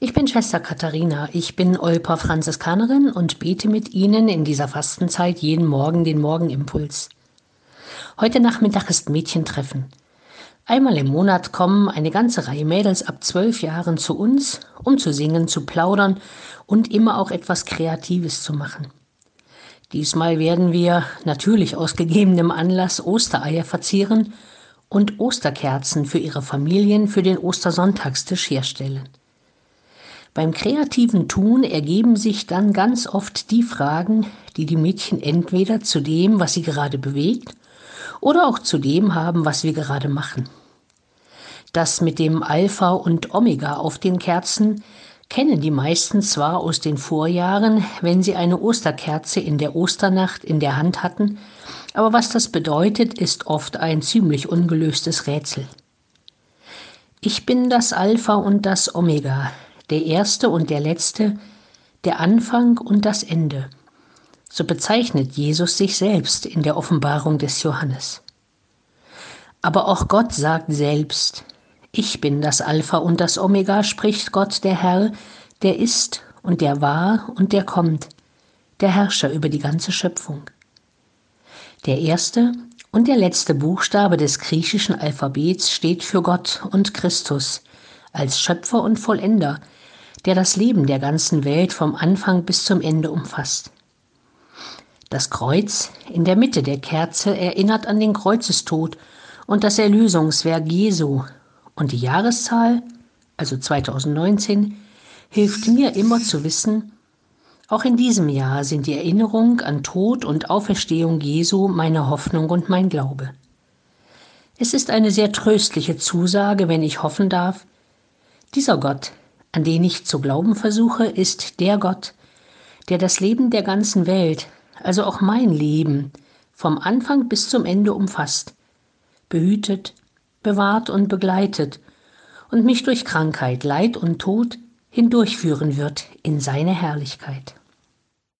Ich bin Schwester Katharina, ich bin Olper Franziskanerin und bete mit Ihnen in dieser Fastenzeit jeden Morgen den Morgenimpuls. Heute Nachmittag ist Mädchentreffen. Einmal im Monat kommen eine ganze Reihe Mädels ab zwölf Jahren zu uns, um zu singen, zu plaudern und immer auch etwas Kreatives zu machen. Diesmal werden wir natürlich aus gegebenem Anlass Ostereier verzieren und Osterkerzen für ihre Familien für den Ostersonntagstisch herstellen. Beim kreativen Tun ergeben sich dann ganz oft die Fragen, die die Mädchen entweder zu dem, was sie gerade bewegt, oder auch zu dem haben, was wir gerade machen. Das mit dem Alpha und Omega auf den Kerzen kennen die meisten zwar aus den Vorjahren, wenn sie eine Osterkerze in der Osternacht in der Hand hatten, aber was das bedeutet, ist oft ein ziemlich ungelöstes Rätsel. Ich bin das Alpha und das Omega, der Erste und der Letzte, der Anfang und das Ende. So bezeichnet Jesus sich selbst in der Offenbarung des Johannes. Aber auch Gott sagt selbst, ich bin das Alpha und das Omega, spricht Gott der Herr, der ist und der war und der kommt, der Herrscher über die ganze Schöpfung. Der erste und der letzte Buchstabe des griechischen Alphabets steht für Gott und Christus als Schöpfer und Vollender, der das Leben der ganzen Welt vom Anfang bis zum Ende umfasst. Das Kreuz in der Mitte der Kerze erinnert an den Kreuzestod und das Erlösungswerk Jesu. Und die Jahreszahl, also 2019, hilft mir immer zu wissen, auch in diesem Jahr sind die Erinnerung an Tod und Auferstehung Jesu meine Hoffnung und mein Glaube. Es ist eine sehr tröstliche Zusage, wenn ich hoffen darf, dieser Gott, an den ich zu glauben versuche, ist der Gott, der das Leben der ganzen Welt, also auch mein Leben, vom Anfang bis zum Ende umfasst, behütet, bewahrt und begleitet und mich durch Krankheit, Leid und Tod hindurchführen wird in seine Herrlichkeit.